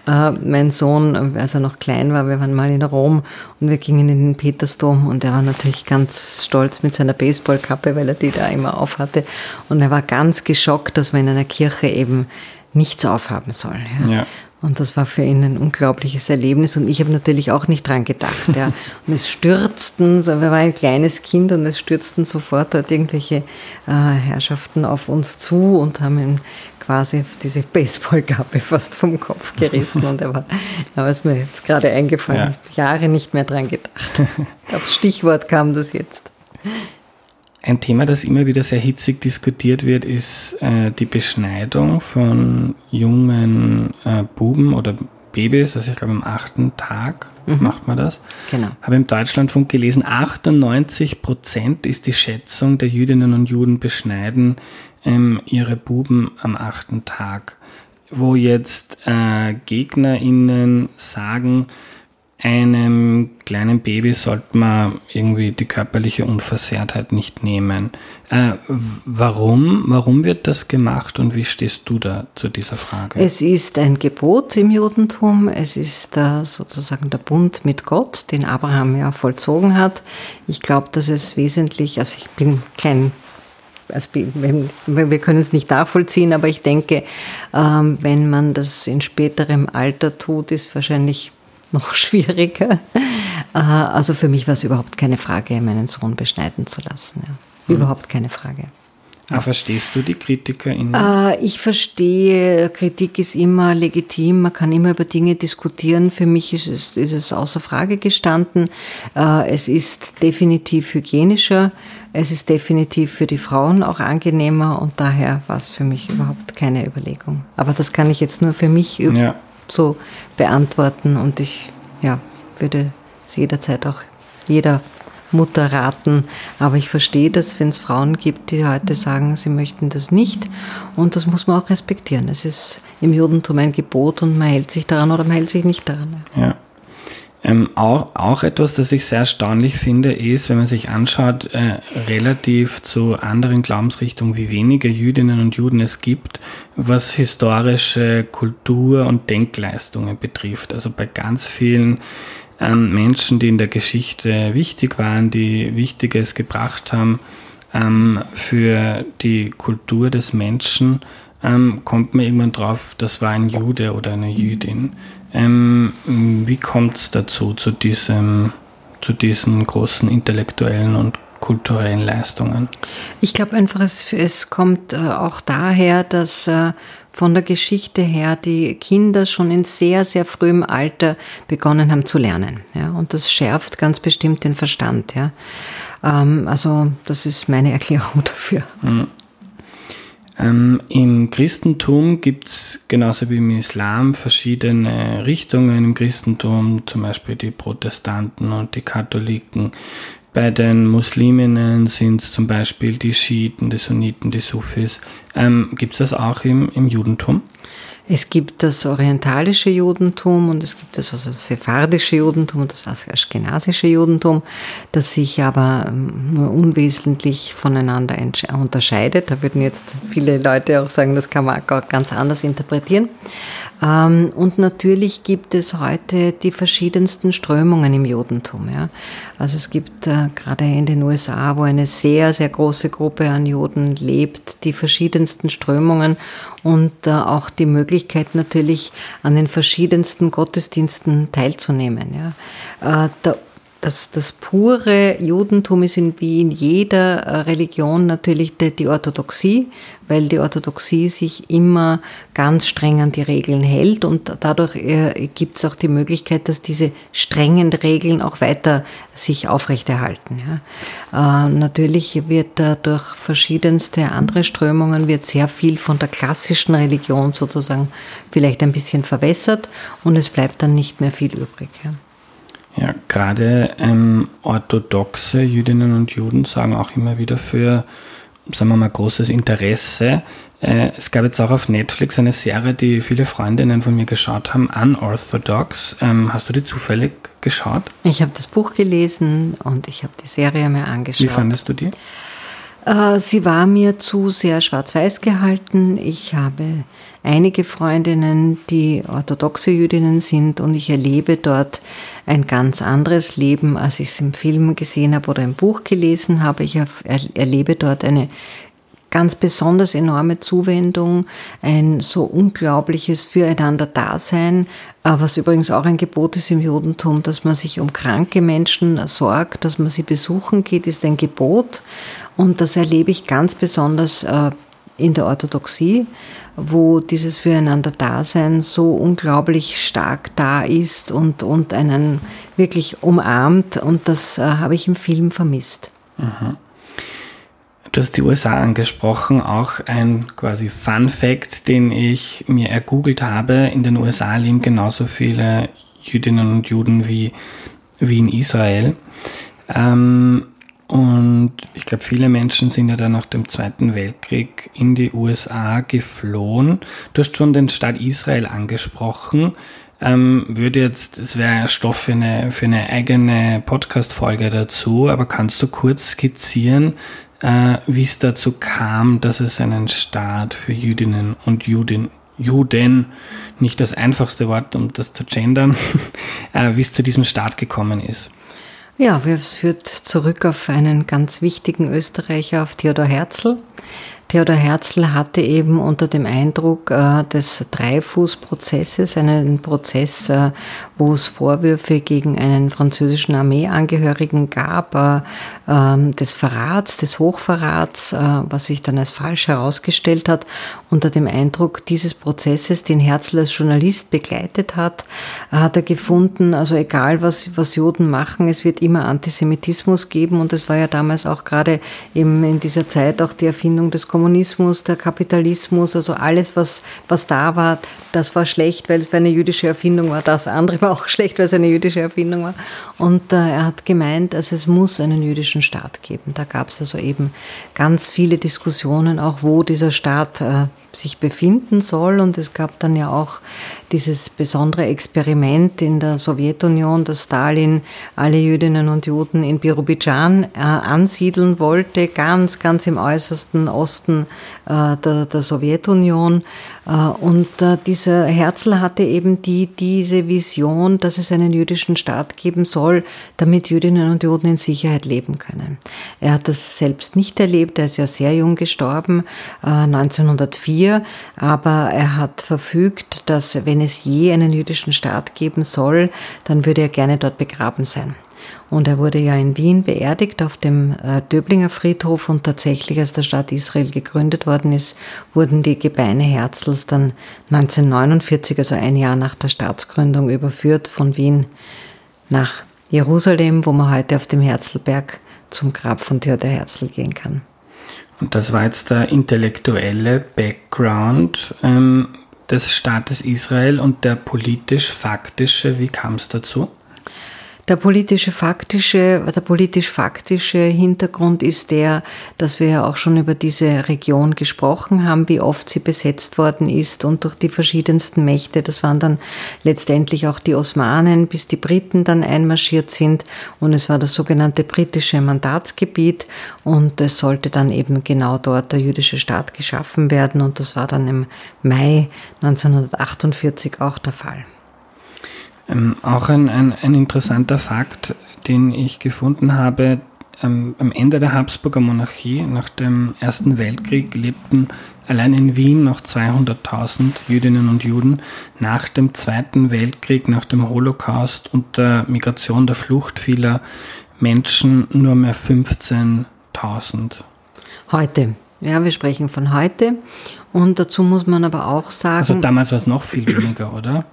Äh, mein Sohn, als er noch klein war, wir waren mal in Rom und wir gingen in den Petersdom und er war natürlich ganz stolz mit seiner Baseballkappe, weil er die da immer aufhatte. Und er war ganz geschockt, dass man in einer Kirche eben nichts aufhaben soll. Ja. ja. Und das war für ihn ein unglaubliches Erlebnis und ich habe natürlich auch nicht dran gedacht. Ja. Und es stürzten, so, wir waren ein kleines Kind und es stürzten sofort dort irgendwelche äh, Herrschaften auf uns zu und haben ihm quasi diese Baseballkappe fast vom Kopf gerissen und er war, aber ist mir jetzt gerade eingefallen, ja. ich habe Jahre nicht mehr dran gedacht. Auf Stichwort kam das jetzt. Ein Thema, das immer wieder sehr hitzig diskutiert wird, ist äh, die Beschneidung von jungen äh, Buben oder Babys, also ich glaube am achten Tag mhm. macht man das. Genau. Habe im Deutschlandfunk gelesen, 98 Prozent ist die Schätzung der Jüdinnen und Juden beschneiden ähm, ihre Buben am achten Tag. Wo jetzt äh, GegnerInnen sagen, einem kleinen Baby sollte man irgendwie die körperliche Unversehrtheit nicht nehmen. Äh, warum? Warum wird das gemacht und wie stehst du da zu dieser Frage? Es ist ein Gebot im Judentum. Es ist äh, sozusagen der Bund mit Gott, den Abraham ja vollzogen hat. Ich glaube, dass es wesentlich, also ich bin klein also wir können es nicht nachvollziehen, aber ich denke, ähm, wenn man das in späterem Alter tut, ist wahrscheinlich noch schwieriger. Äh, also für mich war es überhaupt keine Frage, meinen Sohn beschneiden zu lassen. Ja. Mhm. Überhaupt keine Frage. Ah, verstehst du die KritikerInnen? Äh, ich verstehe, Kritik ist immer legitim, man kann immer über Dinge diskutieren. Für mich ist es, ist es außer Frage gestanden. Äh, es ist definitiv hygienischer, es ist definitiv für die Frauen auch angenehmer und daher war es für mich überhaupt keine Überlegung. Aber das kann ich jetzt nur für mich ja so beantworten und ich ja, würde es jederzeit auch jeder Mutter raten. Aber ich verstehe das, wenn es Frauen gibt, die heute sagen, sie möchten das nicht. Und das muss man auch respektieren. Es ist im Judentum ein Gebot und man hält sich daran oder man hält sich nicht daran. Ja. Ähm, auch, auch etwas, das ich sehr erstaunlich finde, ist, wenn man sich anschaut, äh, relativ zu anderen Glaubensrichtungen, wie wenige Jüdinnen und Juden es gibt, was historische Kultur und Denkleistungen betrifft. Also bei ganz vielen ähm, Menschen, die in der Geschichte wichtig waren, die Wichtiges gebracht haben ähm, für die Kultur des Menschen, ähm, kommt man irgendwann drauf, das war ein Jude oder eine Jüdin. Ähm, wie kommt es dazu, zu, diesem, zu diesen großen intellektuellen und kulturellen Leistungen? Ich glaube einfach, es, es kommt äh, auch daher, dass äh, von der Geschichte her die Kinder schon in sehr, sehr frühem Alter begonnen haben zu lernen. Ja? Und das schärft ganz bestimmt den Verstand. Ja? Ähm, also das ist meine Erklärung dafür. Mhm. Ähm, Im Christentum gibt es genauso wie im Islam verschiedene Richtungen im Christentum, zum Beispiel die Protestanten und die Katholiken. Bei den Musliminnen sind es zum Beispiel die Schiiten, die Sunniten, die Sufis. Ähm, gibt es das auch im, im Judentum? Es gibt das orientalische Judentum und es gibt das also sephardische Judentum und das aschkenasische Judentum, das sich aber ähm, nur unwesentlich voneinander unterscheidet. Da würden jetzt viele Leute auch sagen, das kann man auch ganz anders interpretieren. Ähm, und natürlich gibt es heute die verschiedensten Strömungen im Judentum. Also es gibt äh, gerade in den USA, wo eine sehr, sehr große Gruppe an Juden lebt, die verschiedensten Strömungen und äh, auch die Möglichkeit natürlich an den verschiedensten Gottesdiensten teilzunehmen. Ja. Äh, der das, das pure Judentum ist in, wie in jeder äh, Religion natürlich die, die, Orthodoxie, weil die Orthodoxie sich immer ganz streng an die Regeln hält und dadurch äh, gibt es auch die Möglichkeit, dass diese strengen Regeln auch weiter sich aufrechterhalten. Ja. Äh, natürlich wird da durch verschiedenste andere Strömungen wird sehr viel von der klassischen Religion sozusagen vielleicht ein bisschen verwässert und es bleibt dann nicht mehr viel übrig. Ja. Ja, gerade ähm, orthodoxe Jüdinnen und Juden sagen auch immer wieder für, sagen wir mal, großes Interesse. Äh, es gab jetzt auch auf Netflix eine Serie, die viele Freundinnen von mir geschaut haben, Unorthodox. Ähm, hast du die zufällig geschaut? Ich habe das Buch gelesen und ich habe die Serie mir angeschaut. Wie fandest du die? Äh, sie war mir zu sehr schwarz-weiß gehalten. Ich habe einige Freundinnen, die orthodoxe Jüdinnen sind und ich erlebe dort ein ganz anderes Leben, als ich es im Film gesehen habe oder im Buch gelesen habe. Ich erlebe dort eine ganz besonders enorme Zuwendung, ein so unglaubliches Füreinander-Dasein, äh, was übrigens auch ein Gebot ist im Judentum, dass man sich um kranke Menschen sorgt, dass man sie besuchen geht, ist ein Gebot. Und das erlebe ich ganz besonders äh, in der Orthodoxie, wo dieses Füreinander-Dasein so unglaublich stark da ist und, und einen wirklich umarmt. Und das äh, habe ich im Film vermisst. Mhm. Du hast die USA angesprochen, auch ein quasi Fun Fact, den ich mir ergoogelt habe. In den USA leben genauso viele Jüdinnen und Juden wie, wie in Israel. Ähm, und ich glaube, viele Menschen sind ja dann nach dem Zweiten Weltkrieg in die USA geflohen. Du hast schon den Staat Israel angesprochen. Ähm, würde jetzt, es wäre Stoff für eine, für eine eigene Podcast-Folge dazu, aber kannst du kurz skizzieren, äh, wie es dazu kam, dass es einen Staat für Jüdinnen und Juden, Juden, nicht das einfachste Wort, um das zu gendern, äh, wie es zu diesem Staat gekommen ist. Ja, es führt zurück auf einen ganz wichtigen Österreicher, auf Theodor Herzl. Theodor Herzl hatte eben unter dem Eindruck äh, des Dreifußprozesses, einen Prozess, äh, wo es Vorwürfe gegen einen französischen Armeeangehörigen gab, äh, ähm, des Verrats, des Hochverrats, äh, was sich dann als falsch herausgestellt hat, unter dem Eindruck dieses Prozesses, den Herzl als Journalist begleitet hat, hat er gefunden, also egal was, was Juden machen, es wird immer Antisemitismus geben und es war ja damals auch gerade eben in dieser Zeit auch die Erfindung des der Kapitalismus, also alles, was, was da war, das war schlecht, weil es eine jüdische Erfindung war. Das andere war auch schlecht, weil es eine jüdische Erfindung war. Und äh, er hat gemeint, also es muss einen jüdischen Staat geben. Da gab es also eben ganz viele Diskussionen, auch wo dieser Staat äh, sich befinden soll. Und es gab dann ja auch dieses besondere Experiment in der Sowjetunion, dass Stalin alle Jüdinnen und Juden in Birobidschan äh, ansiedeln wollte, ganz, ganz im äußersten Osten äh, der, der, Sowjetunion. Äh, und äh, dieser Herzl hatte eben die, diese Vision, dass es einen jüdischen Staat geben soll, damit Jüdinnen und Juden in Sicherheit leben können. Er hat das selbst nicht erlebt, er ist ja sehr jung gestorben, 1904, äh, aber er hat verfügt, dass wenn es je einen jüdischen Staat geben soll, dann würde er gerne dort begraben sein. Und er wurde ja in Wien beerdigt auf dem äh, Döblinger Friedhof und tatsächlich, als der Staat Israel gegründet worden ist, wurden die Gebeine Herzls dann 1949, also ein Jahr nach der Staatsgründung, überführt von Wien nach Jerusalem, wo man heute auf dem Herzlberg zum Grab von Theodor Herzl gehen kann. Und das war jetzt der intellektuelle Background ähm, des Staates Israel und der politisch-faktische. Wie kam es dazu? Der politische faktische, der politisch-faktische Hintergrund ist der, dass wir ja auch schon über diese Region gesprochen haben, wie oft sie besetzt worden ist und durch die verschiedensten Mächte. Das waren dann letztendlich auch die Osmanen, bis die Briten dann einmarschiert sind und es war das sogenannte britische Mandatsgebiet und es sollte dann eben genau dort der jüdische Staat geschaffen werden und das war dann im Mai 1948 auch der Fall. Ähm, auch ein, ein, ein, interessanter Fakt, den ich gefunden habe, ähm, am Ende der Habsburger Monarchie, nach dem Ersten Weltkrieg, lebten allein in Wien noch 200.000 Jüdinnen und Juden. Nach dem Zweiten Weltkrieg, nach dem Holocaust und der Migration, der Flucht vieler Menschen nur mehr 15.000. Heute. Ja, wir sprechen von heute. Und dazu muss man aber auch sagen. Also damals war es noch viel weniger, oder?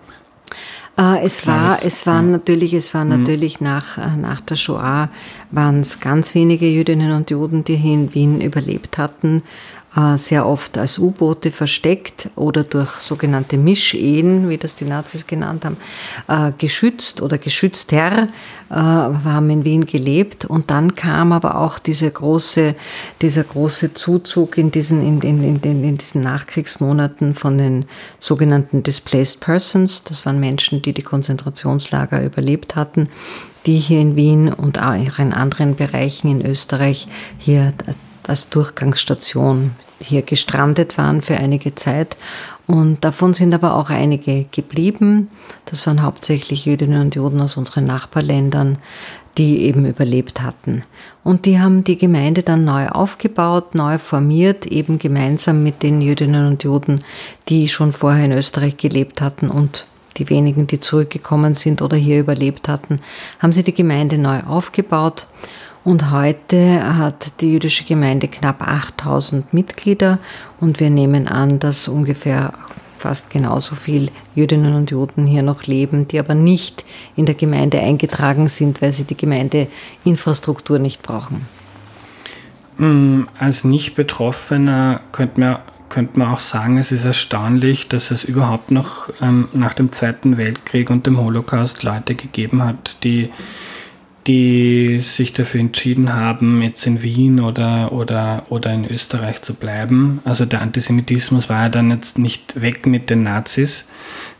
Äh, es war, es war natürlich, es war mhm. natürlich nach, äh, nach der Shoah waren es ganz wenige Jüdinnen und Juden, die hier in Wien überlebt hatten. Äh, sehr oft als U-Boote versteckt oder durch sogenannte Mischehen, wie das die Nazis genannt haben, äh, geschützt oder geschützter, äh, haben in Wien gelebt. Und dann kam aber auch diese große, dieser große Zuzug in diesen, in, in, in, in diesen Nachkriegsmonaten von den sogenannten Displaced Persons. Das waren Menschen, die die Konzentrationslager überlebt hatten die hier in Wien und auch in anderen Bereichen in Österreich hier als Durchgangsstation hier gestrandet waren für einige Zeit. Und davon sind aber auch einige geblieben. Das waren hauptsächlich Jüdinnen und Juden aus unseren Nachbarländern, die eben überlebt hatten. Und die haben die Gemeinde dann neu aufgebaut, neu formiert, eben gemeinsam mit den Jüdinnen und Juden, die schon vorher in Österreich gelebt hatten und die wenigen, die zurückgekommen sind oder hier überlebt hatten, haben sie die Gemeinde neu aufgebaut. Und heute hat die jüdische Gemeinde knapp 8000 Mitglieder und wir nehmen an, dass ungefähr fast genauso viel Jüdinnen und Juden hier noch leben, die aber nicht in der Gemeinde eingetragen sind, weil sie die Gemeindeinfrastruktur nicht brauchen. Hm, als Nicht-Betroffener könnte man, könnte man auch sagen, es ist erstaunlich, dass es überhaupt noch ähm, nach dem Zweiten Weltkrieg und dem Holocaust Leute gegeben hat, die die sich dafür entschieden haben, jetzt in Wien oder, oder, oder in Österreich zu bleiben. Also der Antisemitismus war ja dann jetzt nicht weg mit den Nazis.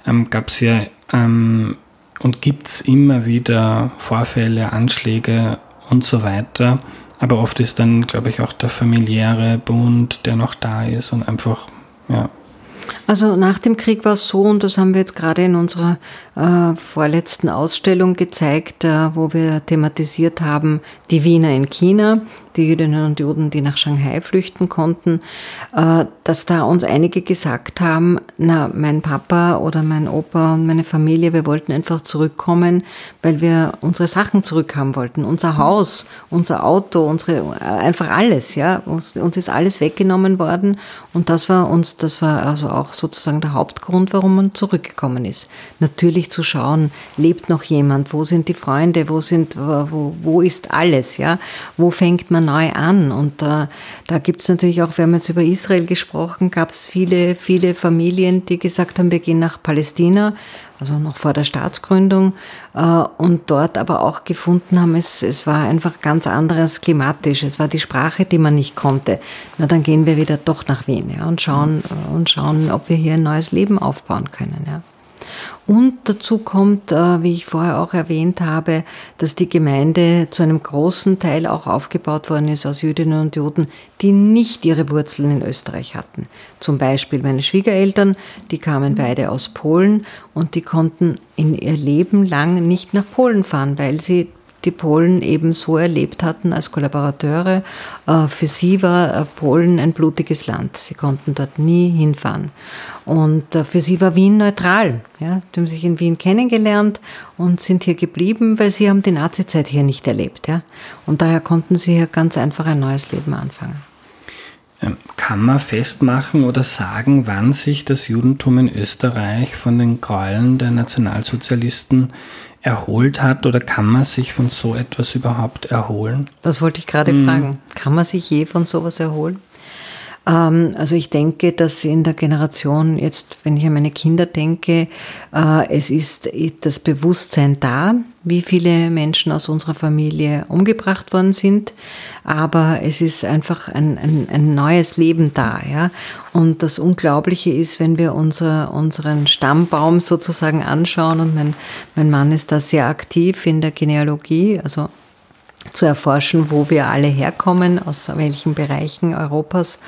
Ähm, Gab es ja ähm, und gibt es immer wieder Vorfälle, Anschläge und so weiter. Aber oft ist dann, glaube ich, auch der familiäre Bund, der noch da ist und einfach, ja, also nach dem Krieg war es so, und das haben wir jetzt gerade in unserer äh, vorletzten Ausstellung gezeigt, äh, wo wir thematisiert haben, die Wiener in China die Jüdinnen und Juden, die nach Shanghai flüchten konnten, äh, dass da uns einige gesagt haben, na, mein Papa oder mein Opa und meine Familie, wir wollten einfach zurückkommen, weil wir unsere Sachen zurückhaben wollten. Unser Haus, unser Auto, unsere, äh, einfach alles, ja. Uns, uns ist alles weggenommen worden und das war uns, das war also auch sozusagen der Hauptgrund, warum man zurückgekommen ist. Natürlich zu schauen, lebt noch jemand, wo sind die Freunde, wo sind, wo, wo ist alles, ja. Wo fängt man neu an. Und äh, da gibt es natürlich auch, wir haben jetzt über Israel gesprochen, gab es viele, viele Familien, die gesagt haben, wir gehen nach Palästina, also noch vor der Staatsgründung, äh, und dort aber auch gefunden haben, es, es war einfach ganz anderes klimatisch. Es war die Sprache, die man nicht konnte. Na, dann gehen wir wieder doch nach Wien ja, und, schauen, und schauen, ob wir hier ein neues Leben aufbauen können. Ja. Und dazu kommt, äh, wie ich vorher auch erwähnt habe, dass die Gemeinde zu einem großen Teil auch aufgebaut worden ist aus Jüdinnen und Juden, die nicht ihre Wurzeln in Österreich hatten. Zum Beispiel meine Schwiegereltern, die kamen beide aus Polen und die konnten in ihr Leben lang nicht nach Polen fahren, weil sie die Polen eben so erlebt hatten als Kollaborateure. Äh, für sie war äh, Polen ein blutiges Land. Sie konnten dort nie hinfahren. Und äh, für sie war Wien neutral. Ja, die haben sich in Wien kennengelernt und sind hier geblieben, weil sie haben die Nazizeit hier nicht erlebt. Ja. Und daher konnten sie hier ganz einfach ein neues Leben anfangen. Ähm, kann man festmachen oder sagen, wann sich das Judentum in Österreich von den Gräueln der Nationalsozialisten erholt hat oder kann man sich von so etwas überhaupt erholen? Das wollte ich gerade hm. fragen. Kann man sich je von sowas erholen? Ähm, also ich denke, dass in der Generation, jetzt wenn ich an meine Kinder denke, äh, es ist das Bewusstsein da, wie viele Menschen aus unserer Familie umgebracht worden sind, aber es ist einfach ein, ein, ein neues Leben da. Ja? Und das Unglaubliche ist, wenn wir unser, unseren Stammbaum sozusagen anschauen und mein, mein Mann ist da sehr aktiv in der Genealogie, also zu erforschen, wo wir alle herkommen, aus welchen Bereichen Europas,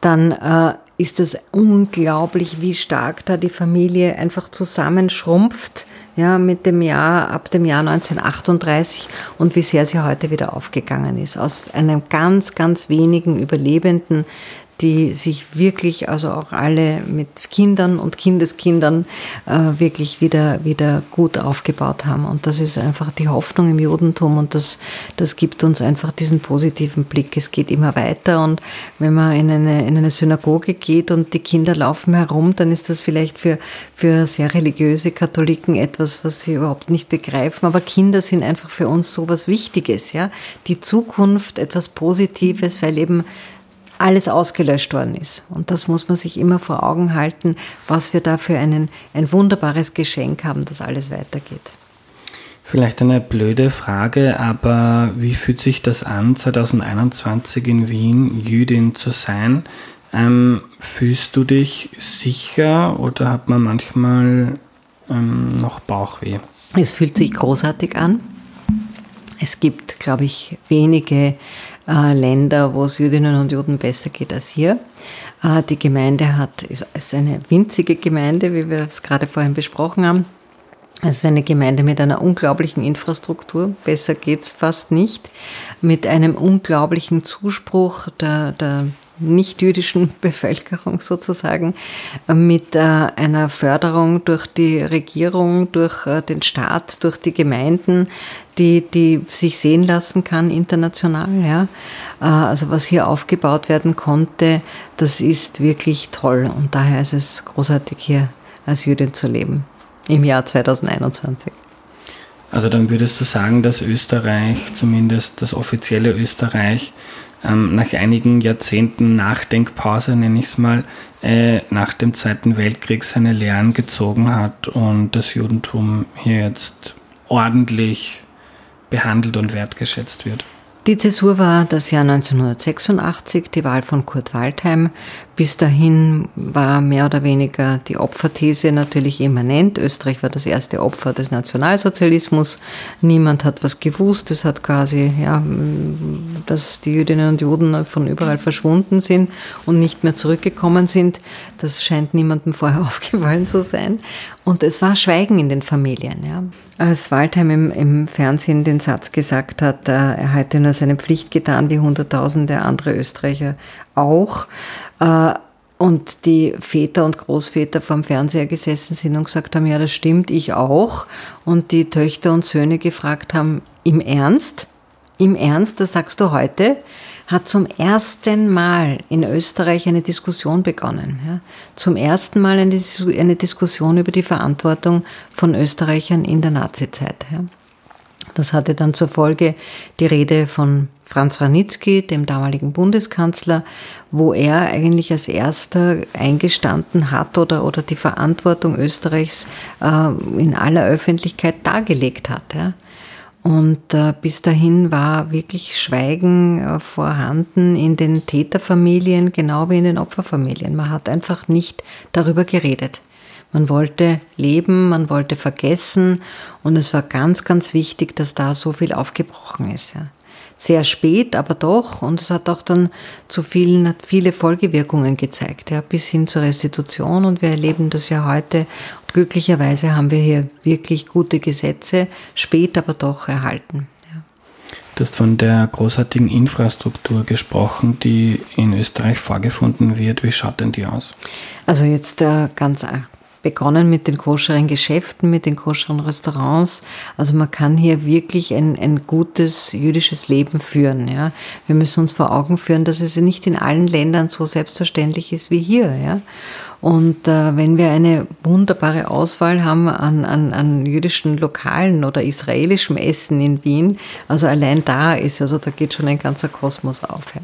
dann äh, ist es unglaublich, wie stark da die Familie einfach zusammenschrumpft, ja, mit dem Jahr, ab dem Jahr 1938 und wie sehr sie heute wieder aufgegangen ist. Aus einem ganz, ganz wenigen Überlebenden, die sich wirklich, also auch alle mit Kindern und Kindeskindern äh, wirklich wieder, wieder gut aufgebaut haben. Und das ist einfach die Hoffnung im Judentum und das, das gibt uns einfach diesen positiven Blick. Es geht immer weiter und wenn man in eine, in eine Synagoge geht und die Kinder laufen herum, dann ist das vielleicht für, für sehr religiöse Katholiken etwas, was sie überhaupt nicht begreifen. Aber Kinder sind einfach für uns so was Wichtiges, ja. Die Zukunft, etwas Positives, weil eben alles ausgelöscht worden ist. Und das muss man sich immer vor Augen halten, was wir da für einen, ein wunderbares Geschenk haben, dass alles weitergeht. Vielleicht eine blöde Frage, aber wie fühlt sich das an, 2021 in Wien Jüdin zu sein? Ähm, fühlst du dich sicher oder hat man manchmal ähm, noch Bauchweh? Es fühlt sich großartig an. Es gibt, glaube ich, wenige Länder, wo es Jüdinnen und Juden besser geht als hier. Äh, die Gemeinde hat, ist eine winzige Gemeinde, wie wir es gerade vorhin besprochen haben. Es ist eine Gemeinde mit einer unglaublichen Infrastruktur, besser geht's fast nicht, mit einem unglaublichen Zuspruch der, der nicht-jüdischen Bevölkerung sozusagen, mit äh, einer Förderung durch die Regierung, durch äh, den Staat, durch die Gemeinden, die, die sich sehen lassen kann international. Ja. Äh, also was hier aufgebaut werden konnte, das ist wirklich toll und daher ist es großartig hier als Jüdin zu leben im Jahr 2021. Also dann würdest du sagen, dass Österreich, zumindest das offizielle Österreich, ähm, nach einigen Jahrzehnten Nachdenkpause, nenne ich es mal, äh, nach dem Zweiten Weltkrieg seine Lehren gezogen hat und das Judentum hier jetzt ordentlich behandelt und wertgeschätzt wird. Die Zäsur war das Jahr 1986, die Wahl von Kurt Waldheim. Bis dahin war mehr oder weniger die Opferthese natürlich immanent. Österreich war das erste Opfer des Nationalsozialismus. Niemand hat was gewusst. Es hat quasi, ja, dass die Jüdinnen und Juden von überall verschwunden sind und nicht mehr zurückgekommen sind. Das scheint niemandem vorher aufgefallen zu sein. Und es war Schweigen in den Familien. Ja. Als Waldheim im, im Fernsehen den Satz gesagt hat, äh, er hätte nur seine Pflicht getan, wie Hunderttausende andere Österreicher auch, äh, und die Väter und Großväter vorm Fernseher gesessen sind und gesagt haben, ja, das stimmt, ich auch. Und die Töchter und Söhne gefragt haben, im Ernst? Im Ernst, das sagst du heute? hat zum ersten Mal in Österreich eine Diskussion begonnen. Ja. Zum ersten Mal eine, eine, Diskussion über die Verantwortung von Österreichern in der Nazizeit. Ja. Das hatte dann zur Folge die Rede von Franz Ranitzky, dem damaligen Bundeskanzler, wo er eigentlich als erster eingestanden hat oder, oder die Verantwortung Österreichs äh, in aller Öffentlichkeit dargelegt hat. Ja. Und äh, bis dahin war wirklich Schweigen äh, vorhanden in den Täterfamilien, genau wie in den Opferfamilien. Man hat einfach nicht darüber geredet. Man wollte leben, man wollte vergessen und es war ganz, ganz wichtig, dass da so viel aufgebrochen ist. Ja. Sehr spät, aber doch und es hat auch dann zu vielen, hat viele Folgewirkungen gezeigt, ja, bis hin zur Restitution und wir erleben das ja heute. Und glücklicherweise haben wir hier wirklich gute Gesetze, spät aber doch erhalten. Du hast von der großartigen Infrastruktur gesprochen, die in Österreich vorgefunden wird. Wie schaut denn die aus? Also jetzt äh, ganz begonnen mit den koscheren Geschäften, mit den koscheren Restaurants. Also man kann hier wirklich ein, ein gutes jüdisches Leben führen. Ja. Wir müssen uns vor Augen führen, dass es nicht in allen Ländern so selbstverständlich ist wie hier. Ja. Und äh, wenn wir eine wunderbare Auswahl haben an, an, an jüdischen Lokalen oder israelischem Essen in Wien, also allein da ist, also da geht schon ein ganzer Kosmos auf. Ja.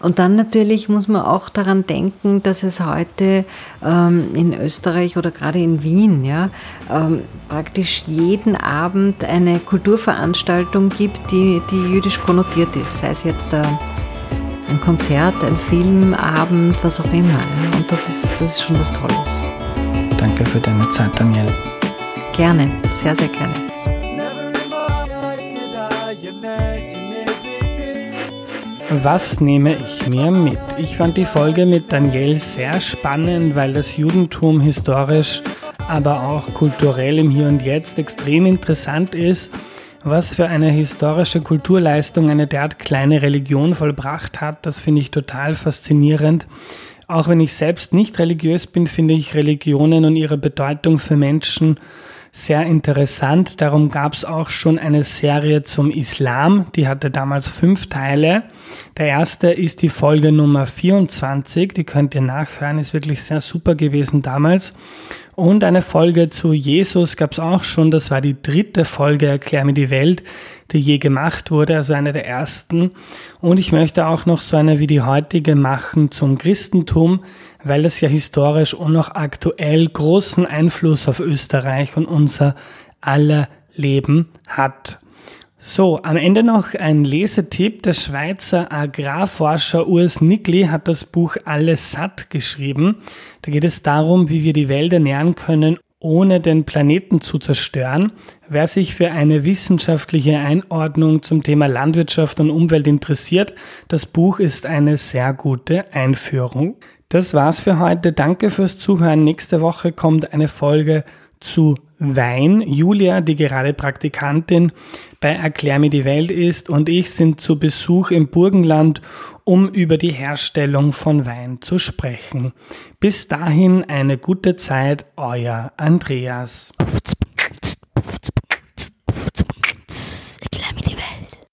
Und dann natürlich muss man auch daran denken, dass es heute ähm, in Österreich oder gerade in Wien ja, ähm, praktisch jeden Abend eine Kulturveranstaltung gibt, die, die jüdisch konnotiert ist. Sei es jetzt äh, ein Konzert, ein Filmabend, was auch immer. Ja. Und das ist, das ist schon was Tolles. Danke für deine Zeit, Daniel. Gerne, sehr, sehr gerne. Was nehme ich mir mit? Ich fand die Folge mit Daniel sehr spannend, weil das Judentum historisch, aber auch kulturell im Hier und Jetzt extrem interessant ist. Was für eine historische Kulturleistung eine derart kleine Religion vollbracht hat, das finde ich total faszinierend. Auch wenn ich selbst nicht religiös bin, finde ich Religionen und ihre Bedeutung für Menschen sehr interessant. Darum gab es auch schon eine Serie zum Islam, die hatte damals fünf Teile. Der erste ist die Folge Nummer 24, die könnt ihr nachhören, ist wirklich sehr super gewesen damals. Und eine Folge zu Jesus gab es auch schon, das war die dritte Folge Erklär mir die Welt, die je gemacht wurde, also eine der ersten. Und ich möchte auch noch so eine wie die heutige machen zum Christentum, weil es ja historisch und auch aktuell großen Einfluss auf Österreich und unser aller Leben hat. So, am Ende noch ein Lesetipp. Der Schweizer Agrarforscher Urs Nickli hat das Buch Alles satt geschrieben. Da geht es darum, wie wir die Welt ernähren können, ohne den Planeten zu zerstören. Wer sich für eine wissenschaftliche Einordnung zum Thema Landwirtschaft und Umwelt interessiert, das Buch ist eine sehr gute Einführung. Das war's für heute. Danke fürs Zuhören. Nächste Woche kommt eine Folge zu Wein. Julia, die gerade Praktikantin bei Erklär mir die Welt ist, und ich sind zu Besuch im Burgenland, um über die Herstellung von Wein zu sprechen. Bis dahin eine gute Zeit, euer Andreas.